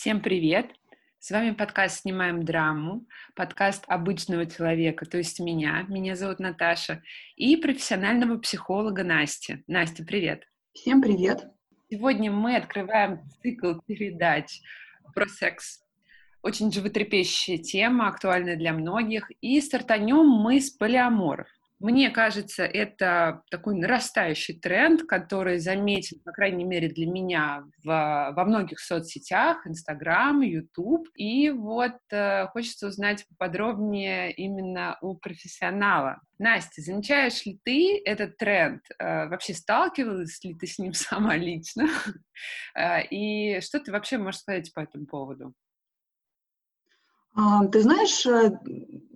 Всем привет! С вами подкаст «Снимаем драму», подкаст обычного человека, то есть меня, меня зовут Наташа, и профессионального психолога Насти. Настя, привет! Всем привет! Сегодня мы открываем цикл передач про секс. Очень животрепещущая тема, актуальная для многих, и стартанем мы с полиаморов. Мне кажется, это такой нарастающий тренд, который заметен, по крайней мере, для меня в, во многих соцсетях, Инстаграм, Ютуб. И вот э, хочется узнать подробнее именно у профессионала. Настя, замечаешь ли ты этот тренд? Э, вообще сталкивалась ли ты с ним сама лично? Э, и что ты вообще можешь сказать по этому поводу? А, ты знаешь, э,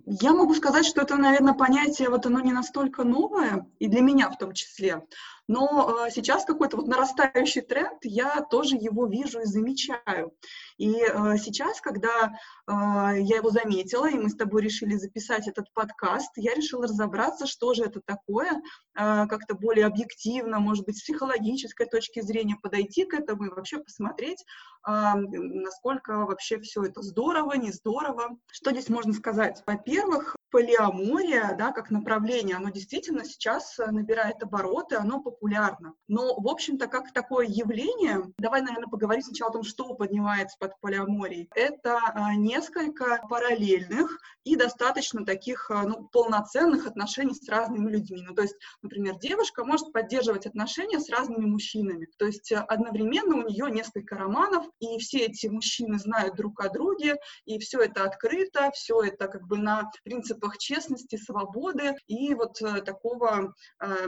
я могу сказать, что это, наверное, понятие, вот оно не настолько новое, и для меня в том числе. Но э, сейчас какой-то вот нарастающий тренд, я тоже его вижу и замечаю. И э, сейчас, когда э, я его заметила, и мы с тобой решили записать этот подкаст, я решила разобраться, что же это такое, э, как-то более объективно, может быть, с психологической точки зрения подойти к этому и вообще посмотреть, э, насколько вообще все это здорово, не здорово. Что здесь можно сказать? Во-первых, во-первых, полиамория, да, как направление, оно действительно сейчас э, набирает обороты, оно популярно. Но, в общем-то, как такое явление, давай, наверное, поговорим сначала о том, что поднимается под полиаморией. Это а, несколько параллельных и достаточно таких, а, ну, полноценных отношений с разными людьми. Ну, то есть, например, девушка может поддерживать отношения с разными мужчинами. То есть э, одновременно у нее несколько романов, и все эти мужчины знают друг о друге, и все это открыто, все это как бы на принципах принципах честности, свободы и вот э, такого, э,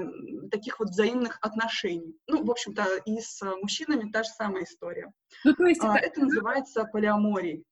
таких вот взаимных отношений. Ну, в общем-то, и с мужчинами та же самая история. Ну, то есть а, это... это называется полиаморией.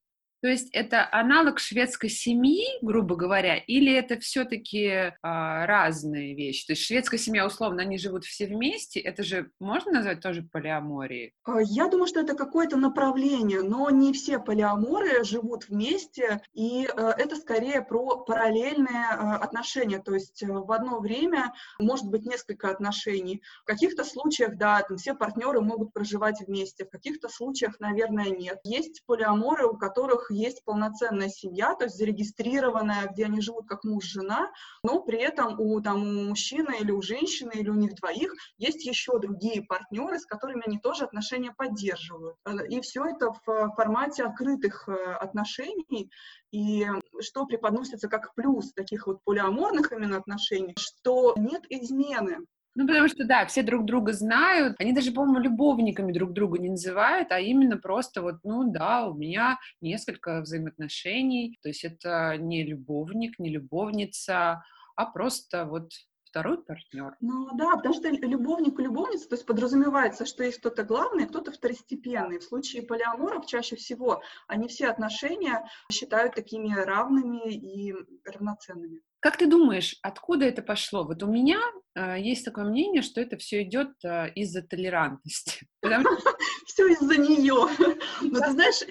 То есть это аналог шведской семьи, грубо говоря, или это все-таки а, разные вещи? То есть шведская семья, условно, они живут все вместе, это же можно назвать тоже полиаморией? А, я думаю, что это какое-то направление, но не все полиаморы живут вместе, и а, это скорее про параллельные а, отношения, то есть э, в одно время может быть несколько отношений. В каких-то случаях, да, там все партнеры могут проживать вместе, в каких-то случаях, наверное, нет. Есть полиаморы, у которых есть полноценная семья, то есть зарегистрированная, где они живут как муж-жена, но при этом у, там, у мужчины или у женщины, или у них двоих есть еще другие партнеры, с которыми они тоже отношения поддерживают. И все это в формате открытых э, отношений, и что преподносится как плюс таких вот полиаморных именно отношений, что нет измены. Ну, потому что, да, все друг друга знают. Они даже, по-моему, любовниками друг друга не называют, а именно просто вот, ну, да, у меня несколько взаимоотношений. То есть это не любовник, не любовница, а просто вот второй партнер. Ну да, потому что любовник и любовница, то есть подразумевается, что есть кто-то главный, кто-то второстепенный. В случае полиаморов чаще всего они все отношения считают такими равными и равноценными. Как ты думаешь, откуда это пошло? Вот у меня есть такое мнение, что это все идет э, из-за толерантности. Все из-за нее. Но ты знаешь,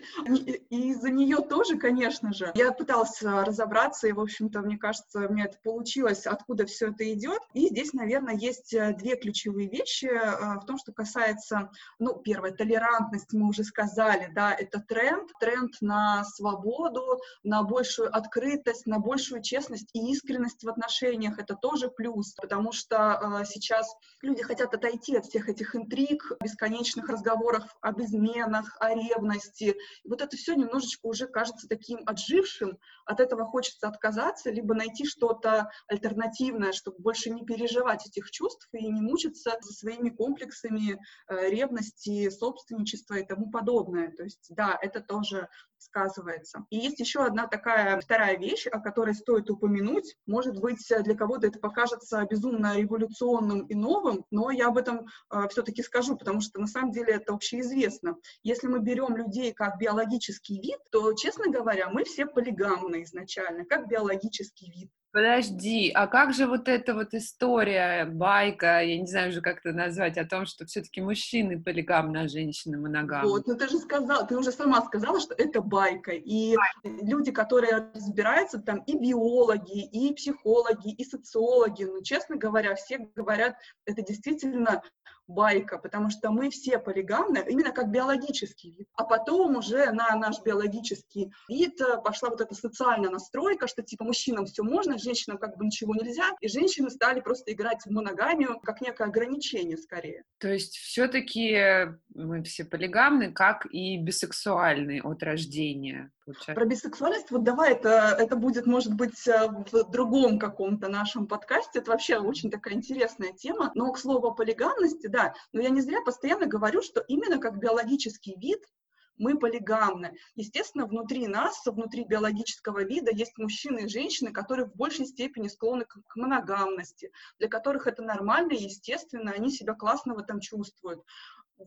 из-за нее тоже, конечно же. Я пыталась разобраться, и, в общем-то, мне кажется, мне это получилось, откуда все это идет. И здесь, наверное, есть э, две ключевые вещи э, в том, что касается, ну, первое, толерантность, мы уже сказали, да, это тренд, тренд на свободу, на большую открытость, на большую честность и искренность в отношениях. Это тоже плюс, потому что э, сейчас люди хотят отойти от всех этих интриг, бесконечных разговоров об изменах, о ревности. И вот это все немножечко уже кажется таким отжившим, от этого хочется отказаться, либо найти что-то альтернативное, чтобы больше не переживать этих чувств и не мучиться со своими комплексами э, ревности, собственничества и тому подобное. То есть, да, это тоже сказывается. И есть еще одна такая вторая вещь, о которой стоит упомянуть. Может быть, для кого-то это покажется безумно революционным и новым, но я об этом э, все-таки скажу, потому что на самом деле это общеизвестно. Если мы берем людей как биологический вид, то, честно говоря, мы все полигамны изначально, как биологический вид. Подожди, а как же вот эта вот история, байка, я не знаю уже, как это назвать, о том, что все-таки мужчины полигамны, а женщины моногамны? Вот, ну ты же сказала, ты уже сама сказала, что это байка. И байка. люди, которые разбираются, там и биологи, и психологи, и социологи, ну, честно говоря, все говорят, это действительно байка, потому что мы все полигамны, именно как биологический вид. А потом уже на наш биологический вид э, пошла вот эта социальная настройка, что типа мужчинам все можно, женщинам как бы ничего нельзя, и женщины стали просто играть в моногамию как некое ограничение скорее. То есть все-таки мы все полигамны, как и бисексуальные от рождения. Получается. Про бисексуальность, вот давай, это, это будет, может быть, э, в другом каком-то нашем подкасте, это вообще очень такая интересная тема, но, к слову, о полигамности, да, но я не зря постоянно говорю, что именно как биологический вид мы полигамны. Естественно, внутри нас, внутри биологического вида есть мужчины и женщины, которые в большей степени склонны к, к моногамности, для которых это нормально и естественно, они себя классно в этом чувствуют.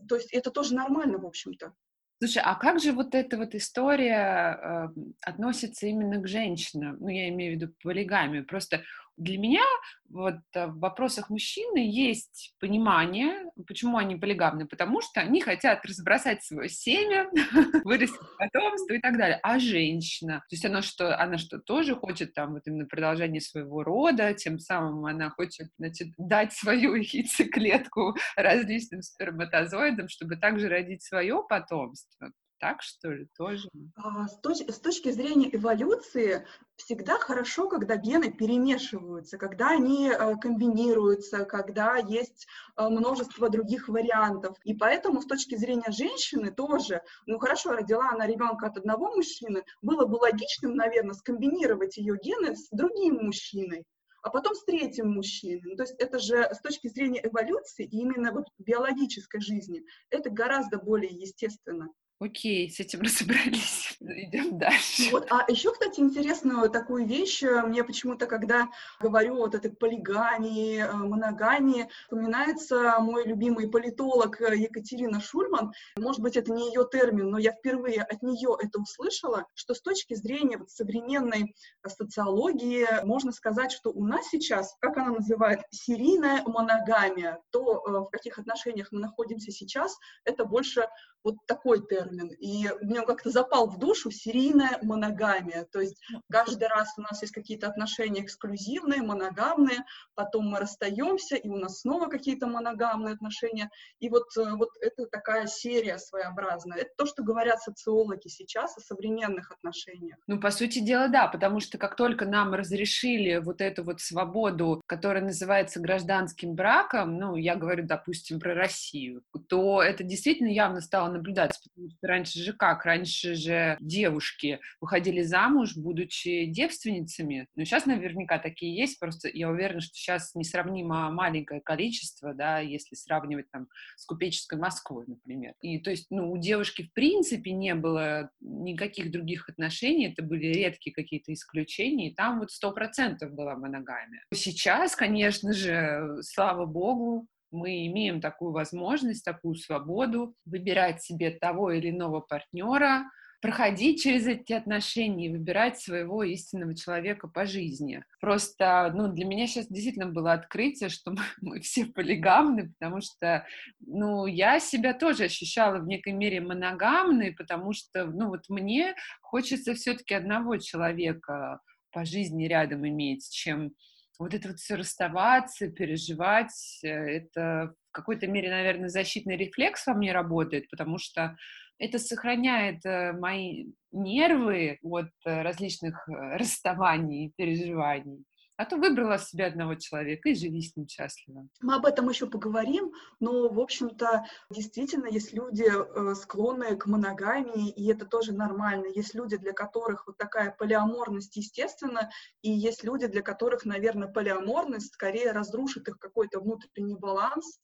То есть это тоже нормально, в общем-то. Слушай, а как же вот эта вот история э, относится именно к женщинам? Ну, я имею в виду полигамию. Просто для меня вот э, в вопросах мужчины есть понимание, почему они полигамны, потому что они хотят разбросать свое семя, вырастить потомство и так далее. А женщина, то есть она что, она что, тоже хочет там вот именно продолжение своего рода, тем самым она хочет, значит, дать свою яйцеклетку различным сперматозоидам, чтобы также родить свое потомство так, что ли, тоже? А, с, точ- с точки зрения эволюции всегда хорошо, когда гены перемешиваются, когда они э, комбинируются, когда есть э, множество других вариантов. И поэтому с точки зрения женщины тоже, ну хорошо, родила она ребенка от одного мужчины, было бы логичным, наверное, скомбинировать ее гены с другим мужчиной а потом с третьим мужчиной. Ну, то есть это же с точки зрения эволюции и именно вот биологической жизни, это гораздо более естественно. Окей, с этим разобрались. Идем дальше. Вот, а еще, кстати, интересную такую вещь, э, мне почему-то, когда говорю вот этой полигамии, э, моногамии, вспоминается мой любимый политолог э, Екатерина Шульман. Может быть, это не ее термин, но я впервые от нее это услышала, что с точки зрения вот современной социологии можно сказать, что у нас сейчас, как она называет, серийная моногамия, то в каких отношениях мы находимся сейчас, это больше вот такой термин. И мне как-то запал в душу серийная моногамия. То есть каждый раз у нас есть какие-то отношения эксклюзивные, моногамные, потом мы расстаемся, и у нас снова какие-то моногамные отношения. И вот, э, вот это такая серия своеобразная. Это то, что говорят социологи сейчас о современных отношениях. Ну, по сути дела, да, потому что как только нам разрешили вот эту вот свободу, которая называется гражданским браком, ну, я говорю, допустим, про Россию, то это действительно явно стало наблюдаться, потому что раньше же как? Раньше же девушки выходили замуж, будучи девственницами. Ну, сейчас наверняка такие есть, просто я уверена, что сейчас несравнимо маленькое количество, да, если сравнивать там с купеческой Москвой, например. И то есть, ну, у девушки в принципе не было никаких других отношений, это были редкие какие-то исключения, и там вот сто процентов была моногамия. Сейчас, конечно же, слава богу, мы имеем такую возможность, такую свободу выбирать себе того или иного партнера, проходить через эти отношения и выбирать своего истинного человека по жизни. Просто, ну, для меня сейчас действительно было открытие, что мы, мы все полигамны, потому что, ну, я себя тоже ощущала в некой мере моногамной, потому что, ну, вот мне хочется все-таки одного человека по жизни рядом иметь, чем вот это вот все расставаться, переживать, э, это в какой-то мере, наверное, защитный рефлекс во мне работает, потому что это сохраняет э, мои нервы от э, различных расставаний и переживаний. А то выбрала себе одного человека и живи с ним счастливо. Мы об этом еще поговорим, но, в общем-то, действительно, есть люди, э, склонные к моногамии, и это тоже нормально. Есть люди, для которых вот такая полиаморность естественно, и есть люди, для которых, наверное, полиаморность скорее разрушит их какой-то внутренний баланс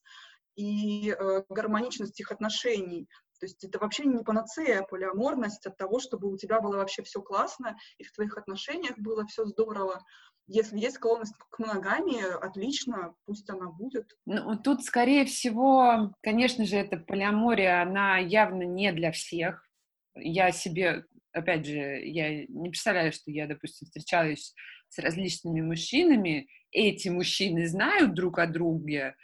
и э, гармоничность их отношений. То есть это вообще не панацея, полиаморность от того, чтобы у тебя было вообще все классно, и в твоих отношениях было все здорово. Если есть склонность к моногамии, отлично, пусть она будет. Ну, тут, скорее всего, конечно же, эта полиамория, она явно не для всех. Я себе, опять же, я не представляю, что я, допустим, встречаюсь с различными мужчинами, эти мужчины знают друг о друге,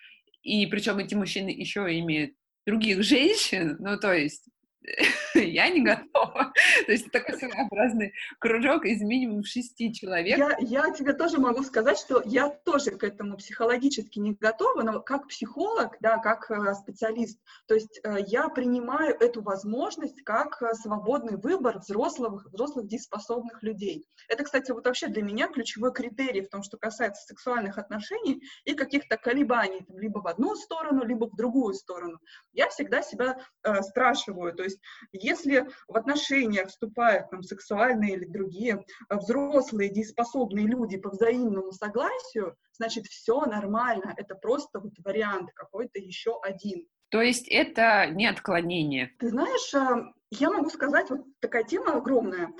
и причем эти мужчины еще имеют других женщин, ну, то есть я не готова. То есть такой своеобразный кружок из минимум шести человек. Я, я тебе тоже могу сказать, что я тоже к этому психологически не готова, но как психолог, да, как э, специалист, то есть э, я принимаю эту возможность как э, свободный выбор взрослых, взрослых дееспособных людей. Это, кстати, вот вообще для меня ключевой критерий в том, что касается сексуальных отношений и каких-то колебаний, там, либо в одну сторону, либо в другую сторону. Я всегда себя э, спрашиваю, то есть если в отношениях вступают там, сексуальные или другие э, взрослые, дееспособные люди по взаимному согласию, значит, все нормально, это просто вот вариант какой-то еще один. То есть это не отклонение? Ты знаешь, э, я могу сказать, вот такая тема огромная.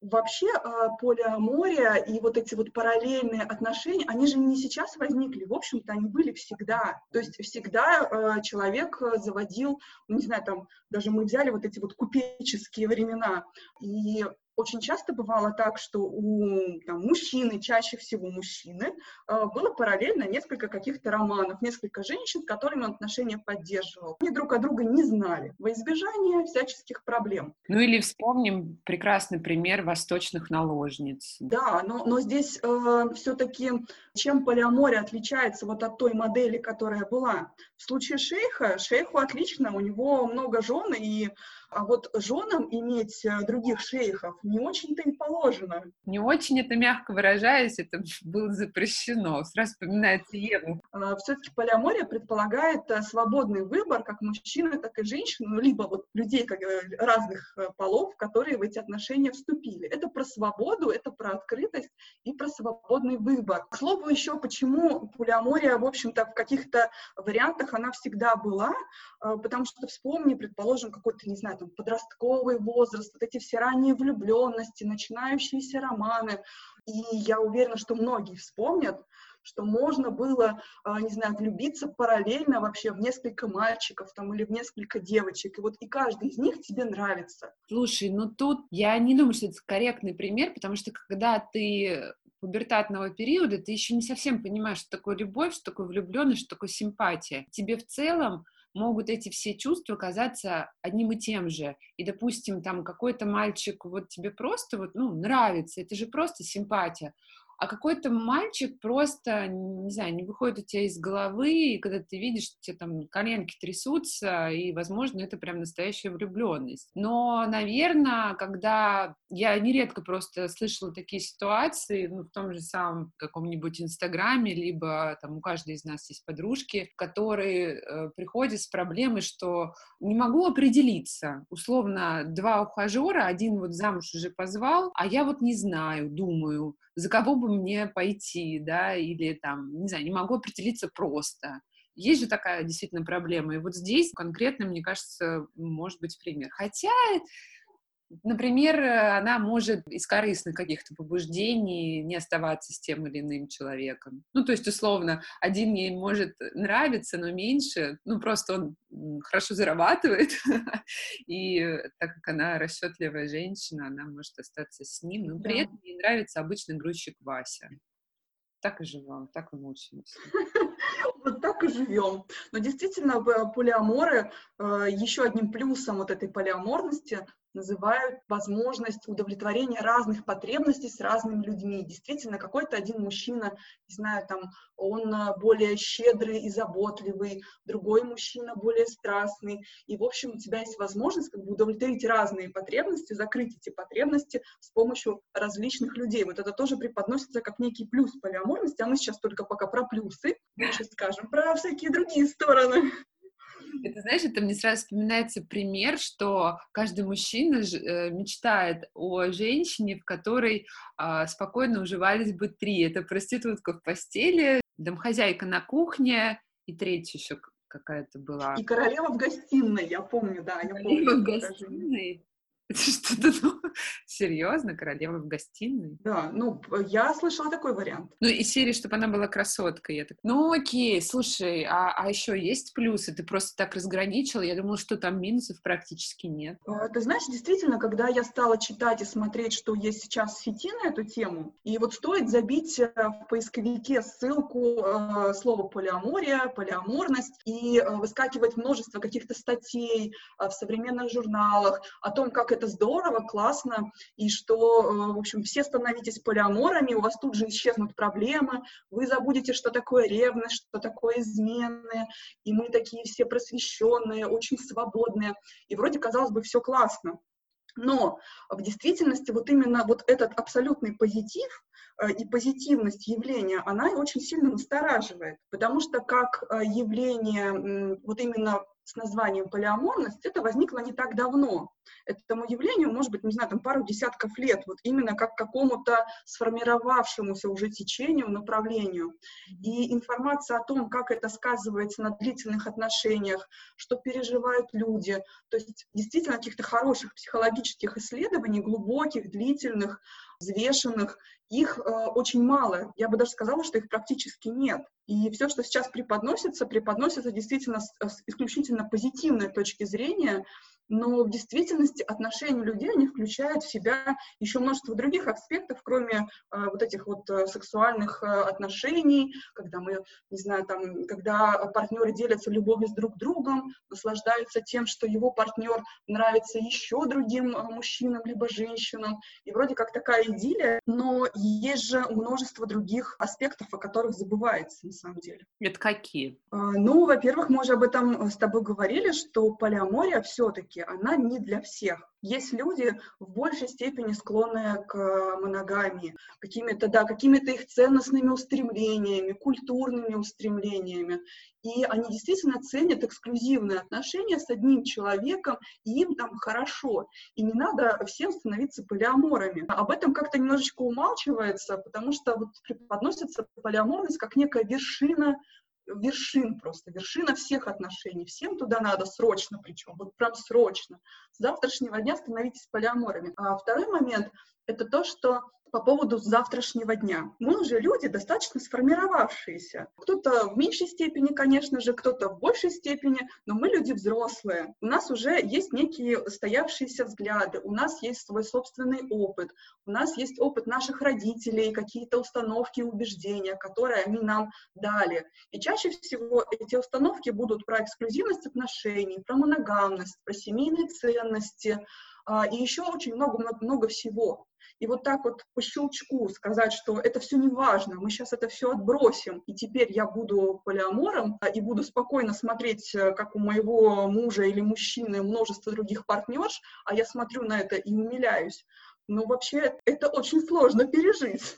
Вообще э, полиамория и вот эти вот параллельные отношения, они же не сейчас возникли, в общем-то, они были всегда. То есть всегда человек заводил, ну, не знаю, там, даже мы взяли вот эти вот купеческие времена, и очень часто бывало так, что у там, мужчины, чаще всего мужчины, э, было параллельно несколько каких-то романов, несколько женщин, с которыми он отношения поддерживал. Они друг о друга не знали во избежание всяческих проблем. Ну или вспомним прекрасный пример восточных наложниц. Да, но, но здесь э, все-таки чем полиамория отличается вот от той модели, которая была? В случае шейха, шейху отлично, у него много жен, и а вот женам иметь э, других шейхов не очень-то и положено. Не очень это, мягко выражаясь, это было запрещено. Сразу вспоминается Еву. А, Все-таки полиамория предполагает э, свободный выбор как мужчины, так и женщин, ну, либо вот людей как, э, разных полов, которые в эти отношения вступили. Это про свободу, это про открытость и про свободный выбор. К слову еще, почему полиамория, в общем-то, в каких-то вариантах она всегда была, потому что вспомни, предположим, какой-то, не знаю, там, подростковый возраст, вот эти все ранние влюбленности, начинающиеся романы. И я уверена, что многие вспомнят, что можно было, а, не знаю, влюбиться параллельно вообще в несколько мальчиков там или в несколько девочек, и вот и каждый из них тебе нравится. Слушай, ну тут я не думаю, что это корректный пример, потому что когда ты пубертатного периода, ты еще не совсем понимаешь, что такое любовь, что такое влюбленность, что такое симпатия. Тебе в целом могут эти все чувства казаться одним и тем же. И, допустим, там какой-то мальчик вот тебе просто вот, ну, нравится, это же просто симпатия а какой-то мальчик просто, не знаю, не выходит у тебя из головы, и когда ты видишь, что тебе там коленки трясутся, и, возможно, это прям настоящая влюбленность. Но, наверное, когда я нередко просто слышала такие ситуации, ну, в том же самом каком-нибудь Инстаграме, либо там у каждой из нас есть подружки, которые э, приходят с проблемой, что не могу определиться. Условно, два ухажера, один вот замуж уже позвал, а я вот не знаю, думаю, за кого бы мне пойти, да, или там, не знаю, не могу определиться просто. Есть же такая действительно проблема. И вот здесь конкретно, мне кажется, может быть пример. Хотя Например, она может из корыстных каких-то побуждений не оставаться с тем или иным человеком. Ну, то есть, условно, один ей может нравиться, но меньше, ну, просто он хорошо зарабатывает, и так как она расчетливая женщина, она может остаться с ним, но при этом ей нравится обычный грузчик Вася. Так и живем, так и мучаемся. Вот так и живем. Но действительно, полиаморы, э, еще одним плюсом вот этой полиаморности называют возможность удовлетворения разных потребностей с разными людьми. Действительно, какой-то один мужчина, не знаю, там, он а, более щедрый и заботливый, другой мужчина более страстный. И, в общем, у тебя есть возможность как бы удовлетворить разные потребности, закрыть эти потребности с помощью различных людей. Вот это тоже преподносится как некий плюс полиаморности, а мы сейчас только пока про плюсы, мы сейчас скажем про всякие другие стороны. Это, знаешь, это мне сразу вспоминается пример, что каждый мужчина э, мечтает о женщине, в которой а, спокойно уживались бы три. Это проститутка в постели, домохозяйка на кухне и третья еще какая-то была. И королева в гостиной, я помню, да, я королева помню. в гостиной. Что-то, ну, серьезно, королева в гостиной? Да, ну, я слышала такой вариант. Ну, и серии, чтобы она была красоткой. Я так, ну, окей, слушай, а, а еще есть плюсы? Ты просто так разграничила? Я думала, что там минусов практически нет. А, ты знаешь, действительно, когда я стала читать и смотреть, что есть сейчас в сети на эту тему, и вот стоит забить э, в поисковике ссылку э, слова полиамория, полиаморность, и э, выскакивать множество каких-то статей э, в современных журналах о том, как это здорово, классно, и что, э, в общем, все становитесь полиаморами, у вас тут же исчезнут проблемы, вы забудете, что такое ревность, что такое измены, и мы такие все просвещенные, очень свободные, и вроде, казалось бы, все классно. Но в действительности вот именно вот этот абсолютный позитив э, и позитивность явления, она очень сильно настораживает, потому что как э, явление вот именно с названием полиаморность, это возникло не так давно. Этому явлению, может быть, не знаю, там пару десятков лет, вот именно как какому-то сформировавшемуся уже течению, направлению. И информация о том, как это сказывается на длительных отношениях, что переживают люди, то есть действительно каких-то хороших психологических исследований, глубоких, длительных, взвешенных, их э, очень мало. Я бы даже сказала, что их практически нет. И все, что сейчас преподносится, преподносится действительно с, с исключительно позитивной точки зрения, но в действительности отношения людей, они включают в себя еще множество других аспектов, кроме э, вот этих вот э, сексуальных э, отношений, когда мы, не знаю, там, когда партнеры делятся любовью с друг другом, наслаждаются тем, что его партнер нравится еще другим э, мужчинам либо женщинам, и вроде как такая идиллия, но есть же множество других аспектов, о которых забывается на самом деле. Это какие? Э, ну, во-первых, мы уже об этом с тобой говорили, что полиамория все-таки все она не для всех. Есть люди в большей степени склонные к моногамии, какими-то, да, какими-то их ценностными устремлениями, культурными устремлениями. И они действительно ценят эксклюзивные отношения с одним человеком, и им там хорошо. И не надо всем становиться полиаморами. Об этом как-то немножечко умалчивается, потому что вот преподносится полиаморность как некая вершина вершин просто, вершина всех отношений. Всем туда надо срочно, причем, вот прям срочно. С завтрашнего дня становитесь полиаморами. А второй момент — это то, что по поводу завтрашнего дня. Мы уже люди достаточно сформировавшиеся. Кто-то в меньшей степени, конечно же, кто-то в большей степени, но мы люди взрослые. У нас уже есть некие стоявшиеся взгляды, у нас есть свой собственный опыт, у нас есть опыт наших родителей, какие-то установки и убеждения, которые они нам дали. И чаще всего эти установки будут про эксклюзивность отношений, про моногамность, про семейные ценности, а, и еще очень много-много всего. И вот так вот по щелчку сказать, что это все не важно, мы сейчас это все отбросим, и теперь я буду полиамором а, и буду спокойно смотреть, э, как у моего мужа или мужчины множество других партнерш, а я смотрю на это и умиляюсь. Ну, вообще, это очень сложно пережить.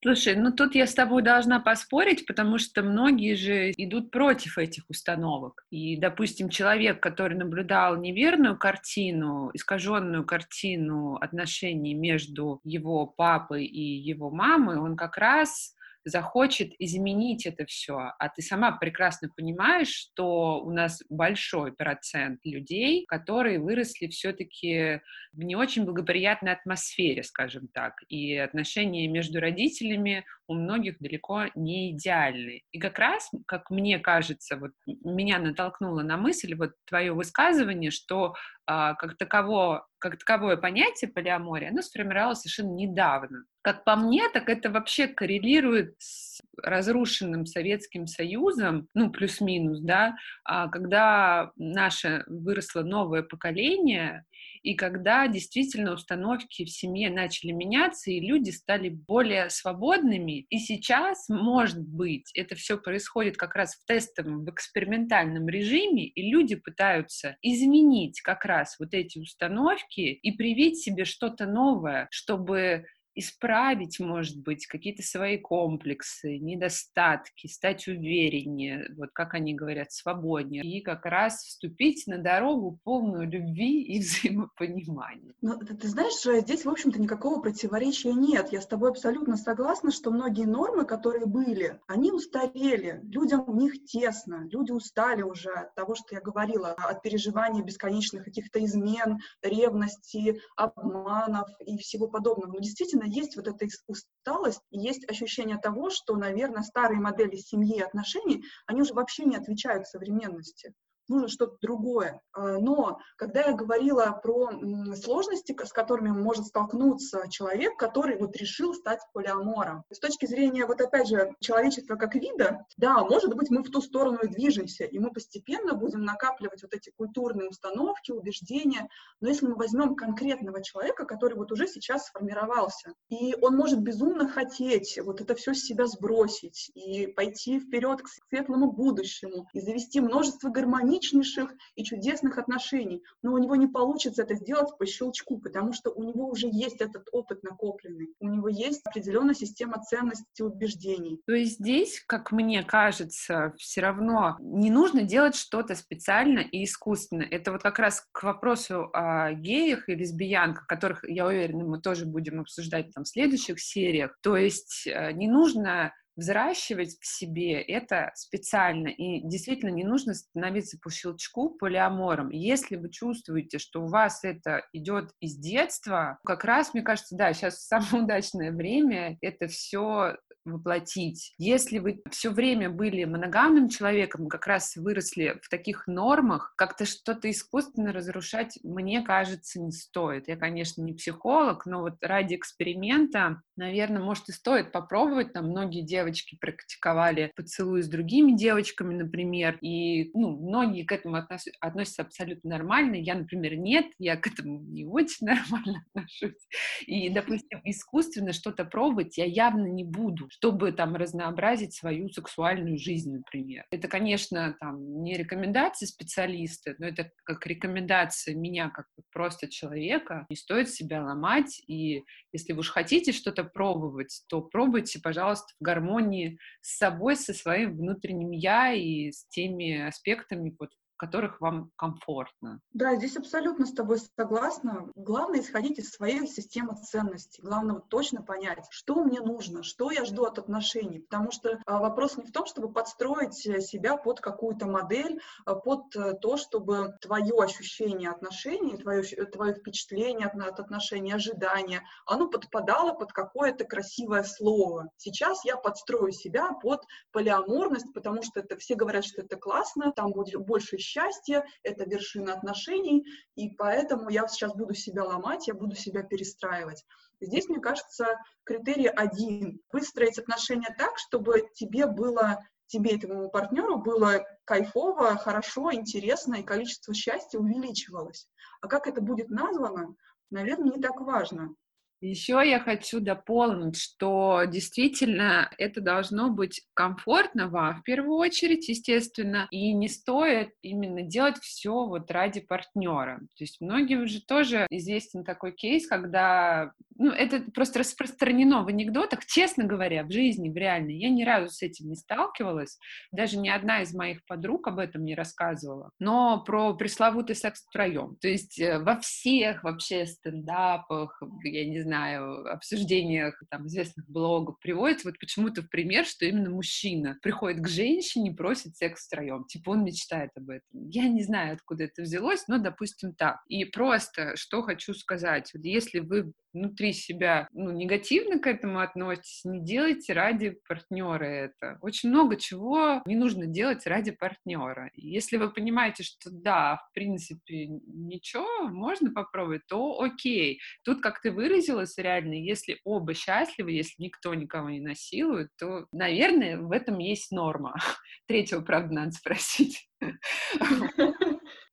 Слушай, ну тут я с тобой должна поспорить, потому что многие же идут против этих установок. И, допустим, человек, который наблюдал неверную картину, искаженную картину отношений между его папой и его мамой, он как раз захочет изменить это все, а ты сама прекрасно понимаешь, что у нас большой процент людей, которые выросли все-таки в не очень благоприятной атмосфере, скажем так, и отношения между родителями у многих далеко не идеальны. И как раз, как мне кажется, вот меня натолкнуло на мысль вот твое высказывание, что а, как, таково, как таковое понятие полиамория, оно сформировалось совершенно недавно. Как по мне, так это вообще коррелирует с разрушенным Советским Союзом, ну, плюс-минус, да, а, когда наше выросло новое поколение, и когда действительно установки в семье начали меняться, и люди стали более свободными. И сейчас, может быть, это все происходит как раз в тестовом, в экспериментальном режиме, и люди пытаются изменить как раз вот эти установки и привить себе что-то новое, чтобы исправить, может быть, какие-то свои комплексы, недостатки, стать увереннее, вот как они говорят, свободнее, и как раз вступить на дорогу полную любви и взаимопонимания. Ну, ты, ты знаешь, здесь, в общем-то, никакого противоречия нет. Я с тобой абсолютно согласна, что многие нормы, которые были, они устарели, людям в них тесно, люди устали уже от того, что я говорила, от переживания бесконечных каких-то измен, ревности, обманов и всего подобного. Но действительно есть вот эта усталость, есть ощущение того, что, наверное, старые модели семьи и отношений, они уже вообще не отвечают современности нужно что-то другое. А, но когда я говорила про сложности, с которыми может столкнуться человек, который вот решил стать полиамором, с точки зрения, вот опять же, человечества как вида, да, может быть, мы в ту сторону и движемся, и мы постепенно будем накапливать вот эти культурные установки, убеждения, но если мы возьмем конкретного человека, который вот уже сейчас сформировался, и он может безумно хотеть вот это все с себя сбросить и пойти вперед к светлому будущему, и завести множество гармонии гармоничнейших и чудесных отношений, но у него не получится это сделать по щелчку, потому что у него уже есть этот опыт накопленный, у него есть определенная система ценностей и убеждений. То есть здесь, как мне кажется, все равно не нужно делать что-то специально и искусственно. Это вот как раз к вопросу о геях и лесбиянках, которых, я уверена, мы тоже будем обсуждать там в следующих сериях. То есть э, не нужно взращивать в себе это специально. И действительно не нужно становиться по щелчку полиамором. Если вы чувствуете, что у вас это идет из детства, как раз, мне кажется, да, сейчас самое удачное время это все воплотить. Если вы все время были моногамным человеком, как раз выросли в таких нормах, как-то что-то искусственно разрушать, мне кажется, не стоит. Я, конечно, не психолог, но вот ради эксперимента, наверное, может и стоит попробовать. Там многие девочки практиковали поцелуи с другими девочками, например, и ну, многие к этому относ... относятся абсолютно нормально. Я, например, нет, я к этому не очень нормально отношусь. И, допустим, искусственно что-то пробовать я явно не буду чтобы там разнообразить свою сексуальную жизнь, например. Это, конечно, там не рекомендации специалиста, но это как рекомендация меня как просто человека. Не стоит себя ломать, и если вы уж хотите что-то пробовать, то пробуйте, пожалуйста, в гармонии с собой, со своим внутренним я и с теми аспектами, вот, которых вам комфортно. Да, здесь абсолютно с тобой согласна. Главное исходить из своей системы ценностей. Главное вот точно понять, что мне нужно, что я жду от отношений. Потому что а, вопрос не в том, чтобы подстроить э, себя под какую-то модель, а под э, то, чтобы твое ощущение отношений, твое, твое впечатление от, от отношений, ожидания, оно подпадало под какое-то красивое слово. Сейчас я подстрою себя под полиаморность, потому что это все говорят, что это классно, там будет больше счастье, это вершина отношений, и поэтому я сейчас буду себя ломать, я буду себя перестраивать. Здесь, мне кажется, критерий один. Выстроить отношения так, чтобы тебе было тебе и твоему партнеру было кайфово, хорошо, интересно, и количество счастья увеличивалось. А как это будет названо, наверное, не так важно. Еще я хочу дополнить, что действительно это должно быть комфортно вам в первую очередь, естественно, и не стоит именно делать все вот ради партнера. То есть многим же тоже известен такой кейс, когда, ну, это просто распространено в анекдотах, честно говоря, в жизни, в реальной. Я ни разу с этим не сталкивалась, даже ни одна из моих подруг об этом не рассказывала, но про пресловутый секс втроем. То есть э, во всех вообще стендапах, я не знаю, знаю, обсуждениях там, известных блогов приводится вот почему-то в пример, что именно мужчина приходит к женщине, просит секс втроем. Типа он мечтает об этом. Я не знаю, откуда это взялось, но, допустим, так. И просто, что хочу сказать, вот если вы внутри себя ну, негативно к этому относитесь, не делайте ради партнера это. Очень много чего не нужно делать ради партнера. Если вы понимаете, что да, в принципе, ничего, можно попробовать, то окей. Тут, как ты выразилась, реально, если оба счастливы, если никто никого не насилует, то, наверное, в этом есть норма. Третьего, правда, надо спросить.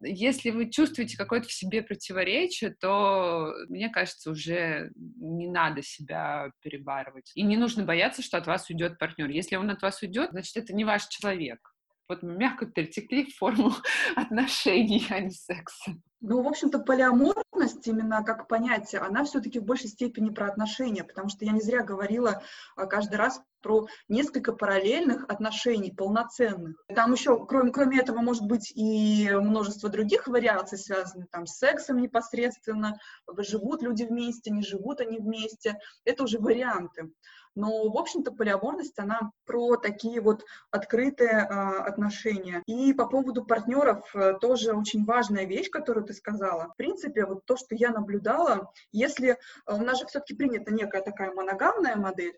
Если вы чувствуете какое-то в себе противоречие, то, мне кажется, уже не надо себя перебарывать. И не нужно бояться, что от вас уйдет партнер. Если он от вас уйдет, значит, это не ваш человек. Вот мягко перетекли в форму отношений, а не секса. Ну, в общем-то, полиаморность именно как понятие, она все-таки в большей степени про отношения, потому что я не зря говорила а, каждый раз про несколько параллельных отношений, полноценных. Там еще, кроме, кроме этого, может быть и множество других вариаций, связанных там с сексом непосредственно, живут люди вместе, не живут они вместе. Это уже варианты. Но, в общем-то, полиаморность, она про такие вот открытые э, отношения. И по поводу партнеров э, тоже очень важная вещь, которую ты сказала. В принципе, вот то, что я наблюдала, если э, у нас же все-таки принята некая такая моногамная модель,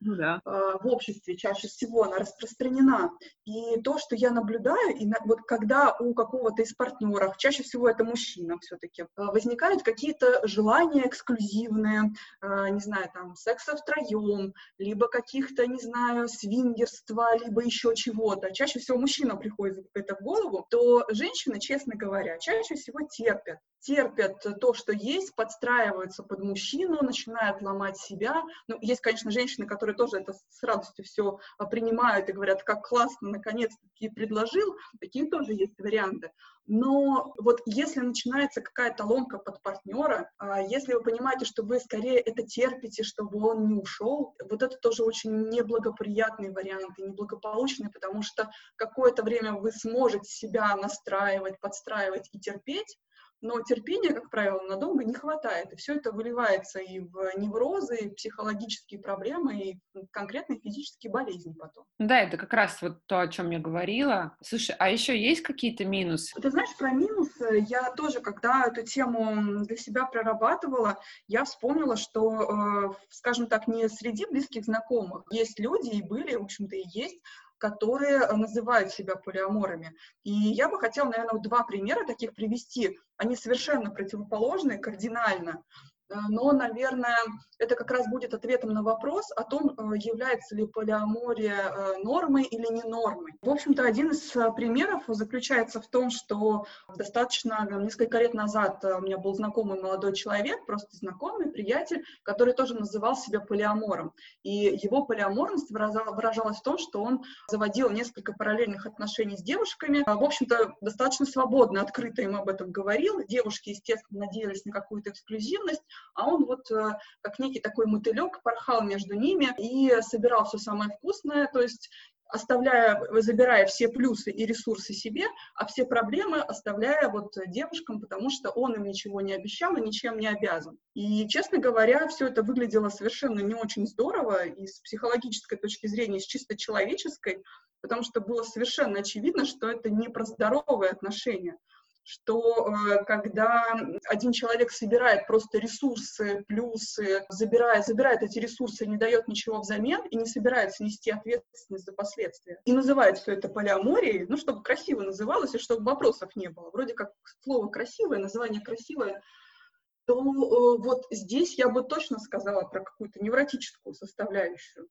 ну, да. в обществе чаще всего она распространена. И то, что я наблюдаю, и на, вот когда у какого-то из партнеров, чаще всего это мужчина все-таки, возникают какие-то желания эксклюзивные, не знаю, там, секса втроем, либо каких-то, не знаю, свингерства, либо еще чего-то. Чаще всего мужчина приходит это в голову, то женщины, честно говоря, чаще всего терпят терпят то, что есть, подстраиваются под мужчину, начинают ломать себя. Ну, есть, конечно, женщины, которые тоже это с радостью все а, принимают и говорят, как классно, наконец-таки предложил. Такие тоже есть варианты. Но вот если начинается какая-то ломка под партнера, а, если вы понимаете, что вы скорее это терпите, чтобы он не ушел, вот это тоже очень неблагоприятный вариант и неблагополучный, потому что какое-то время вы сможете себя настраивать, подстраивать и терпеть, но терпения, как правило, надолго не хватает, и все это выливается и в неврозы, и психологические проблемы, и конкретные физические болезни потом. Да, это как раз вот то, о чем я говорила. Слушай, а еще есть какие-то минусы? Ты знаешь, про минусы я тоже, когда эту тему для себя прорабатывала, я вспомнила, что, э, скажем так, не среди близких знакомых есть люди, и были, в общем-то, и есть, которые э, называют себя полиаморами. И я бы хотела, наверное, два примера таких привести. Они совершенно противоположные, кардинально. Э, но, наверное, это как раз будет ответом на вопрос о том, э, является ли полиамория э, нормой или не нормой. В общем-то, один из примеров заключается в том, что достаточно несколько лет назад у меня был знакомый молодой человек, просто знакомый, приятель, который тоже называл себя полиамором. И его полиаморность выражалась в том, что он заводил несколько параллельных отношений с девушками. В общем-то, достаточно свободно, открыто им об этом говорил. Девушки, естественно, надеялись на какую-то эксклюзивность, а он вот э, как некий такой мотылек порхал между ними и собирал все самое вкусное, то есть оставляя, забирая все плюсы и ресурсы себе, а все проблемы оставляя вот девушкам, потому что он им ничего не обещал и ничем не обязан. И, честно говоря, все это выглядело совершенно не очень здорово и с психологической точки зрения, с чисто человеческой, потому что было совершенно очевидно, что это не про здоровые отношения, что э, когда один человек собирает просто ресурсы, плюсы, забирая, забирает эти ресурсы не дает ничего взамен, и не собирается нести ответственность за последствия, и называет все это полиаморией, ну, чтобы красиво называлось, и чтобы вопросов не было. Вроде как слово красивое, название красивое, то э, вот здесь я бы точно сказала про какую-то невротическую составляющую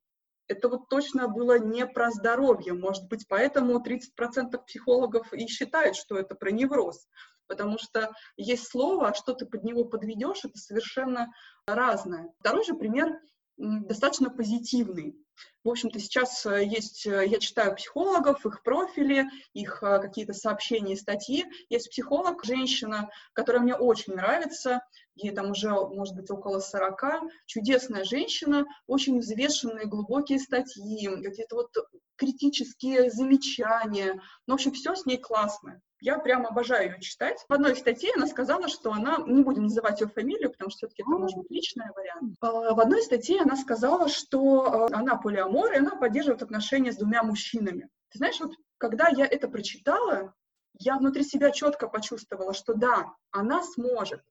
это вот точно было не про здоровье. Может быть, поэтому 30% психологов и считают, что это про невроз. Потому что есть слово, а что ты под него подведешь, это совершенно разное. Второй же пример достаточно позитивный. В общем-то, сейчас э, есть, э, я читаю психологов, их профили, их э, какие-то сообщения и статьи. Есть психолог, женщина, которая мне очень нравится, ей там уже, может быть, около 40, чудесная женщина, очень взвешенные, глубокие статьи, какие-то вот критические замечания. Ну, в общем, все с ней классно. Я прям обожаю ее читать. В одной статье она сказала, что она, не будем называть ее фамилию, потому что все-таки это может быть личный вариант. А, в одной статье она сказала, что она полиамор, и она поддерживает отношения с двумя мужчинами. Ты знаешь, вот когда я это прочитала, я внутри себя четко почувствовала, что да, она сможет.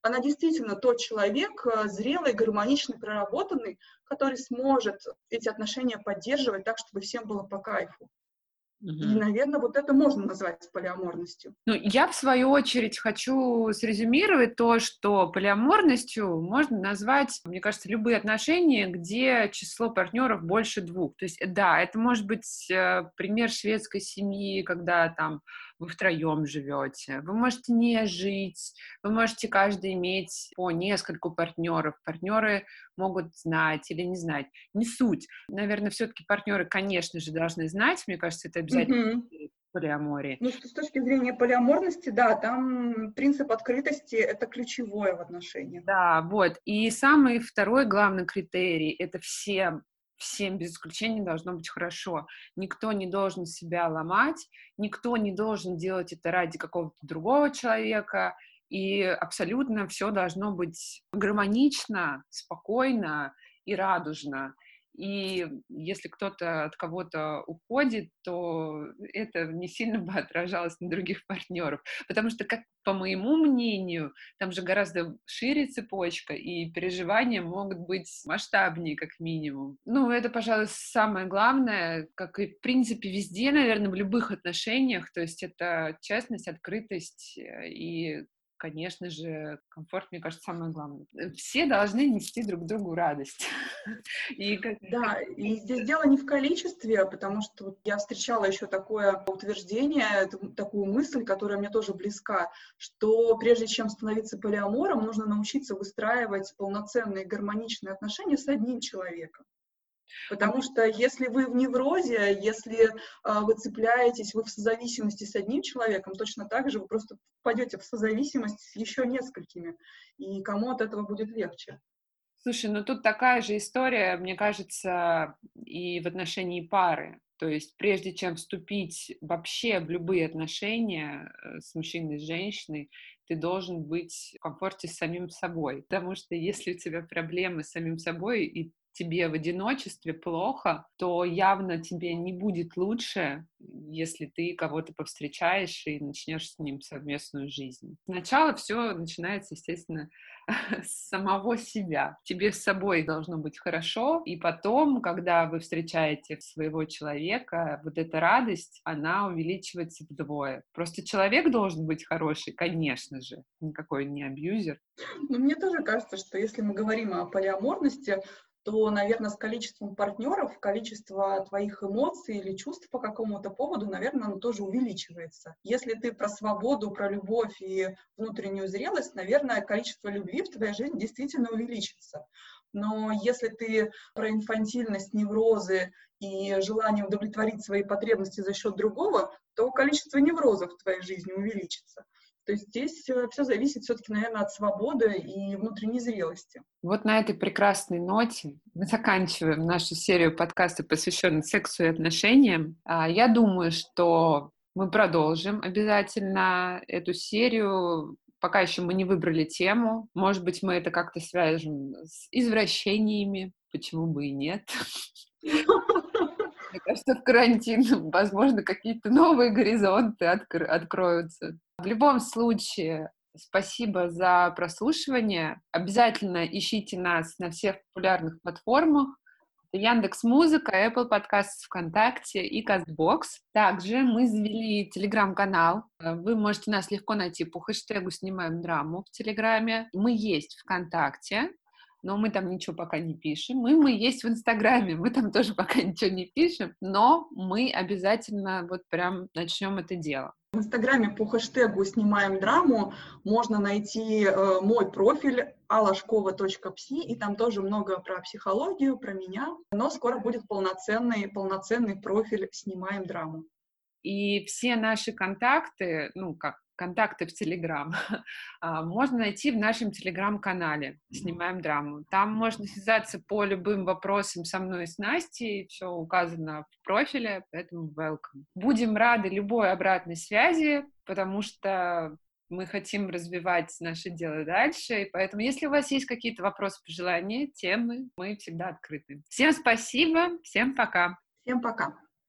Она действительно тот человек, э, зрелый, гармоничный, проработанный, который сможет эти отношения поддерживать так, чтобы всем было по кайфу. Угу. И, наверное, вот это можно назвать полиаморностью. Ну, я, в свою очередь, хочу срезюмировать то, что полиаморностью можно назвать, мне кажется, любые отношения, где число партнеров больше двух. То есть, да, это может быть э, пример шведской семьи, когда там вы втроем живете, вы можете не жить, вы можете каждый иметь по нескольку партнеров. Партнеры могут знать или не знать. Не суть. Наверное, все-таки партнеры, конечно же, должны знать. Мне кажется, это обязательно mm-hmm. полиамории. Ну, с точки зрения полиаморности, да, там принцип открытости — это ключевое в отношениях. Да, вот. И самый второй главный критерий — это все всем без исключения должно быть хорошо. Никто не должен себя ломать, никто не должен делать это ради какого-то другого человека, и абсолютно все должно быть гармонично, спокойно и радужно. И если кто-то от кого-то уходит, то это не сильно бы отражалось на других партнеров. Потому что, как по моему мнению, там же гораздо шире цепочка, и переживания могут быть масштабнее, как минимум. Ну, это, пожалуй, самое главное, как и, в принципе, везде, наверное, в любых отношениях. То есть это честность, открытость э, и конечно же, комфорт, мне кажется, самое главное. Э, все должны нести друг другу радость. И как... Да, и здесь дело не в количестве, потому что я встречала еще такое утверждение, такую мысль, которая мне тоже близка, что прежде чем становиться полиамором, нужно научиться выстраивать полноценные гармоничные отношения с одним человеком. Потому что если вы в неврозе, если э, вы цепляетесь, вы в созависимости с одним человеком, точно так же вы просто впадете в созависимость с еще несколькими. И кому от этого будет легче? Слушай, ну тут такая же история, мне кажется, и в отношении пары. То есть прежде чем вступить вообще в любые отношения э, с мужчиной, с женщиной, ты должен быть в комфорте с самим собой. Потому что если у тебя проблемы с самим собой, и тебе в одиночестве плохо, то явно тебе не будет лучше, если ты кого-то повстречаешь и начнешь с ним совместную жизнь. Сначала все начинается, естественно, с самого себя. Тебе с собой должно быть хорошо, и потом, когда вы встречаете своего человека, вот эта радость, она увеличивается вдвое. Просто человек должен быть хороший, конечно же, никакой не абьюзер. Ну, мне тоже кажется, что если мы говорим о полиаморности, то, наверное, с количеством партнеров количество твоих эмоций или чувств по какому-то поводу, наверное, оно тоже увеличивается. Если ты про свободу, про любовь и внутреннюю зрелость, наверное, количество любви в твоей жизни действительно увеличится. Но если ты про инфантильность, неврозы и желание удовлетворить свои потребности за счет другого, то количество неврозов в твоей жизни увеличится. То есть здесь э, все зависит все-таки, наверное, от свободы и внутренней зрелости. Вот на этой прекрасной ноте мы заканчиваем нашу серию подкастов, посвященных сексу и отношениям. А, я думаю, что мы продолжим обязательно эту серию. Пока еще мы не выбрали тему. Может быть, мы это как-то свяжем с извращениями. Почему бы и нет? Мне кажется, в карантин, возможно, какие-то новые горизонты откр- откроются. В любом случае, спасибо за прослушивание. Обязательно ищите нас на всех популярных платформах. Яндекс Музыка, Apple Podcasts, ВКонтакте и Castbox. Также мы завели телеграм-канал. Вы можете нас легко найти по хэштегу «Снимаем драму» в Телеграме. Мы есть ВКонтакте но мы там ничего пока не пишем. Мы, мы есть в Инстаграме, мы там тоже пока ничего не пишем, но мы обязательно вот прям начнем это дело. В Инстаграме по хэштегу «Снимаем драму» можно найти э, мой профиль alashkova.psi, и там тоже много про психологию, про меня, но скоро будет полноценный, полноценный профиль «Снимаем драму». И все наши контакты, ну, как контакты в Телеграм, а, можно найти в нашем Телеграм-канале «Снимаем драму». Там можно связаться по любым вопросам со мной и с Настей, все указано в профиле, поэтому welcome. Будем рады любой обратной связи, потому что мы хотим развивать наше дело дальше, и поэтому, если у вас есть какие-то вопросы, пожелания, темы, мы всегда открыты. Всем спасибо, всем пока. Всем пока.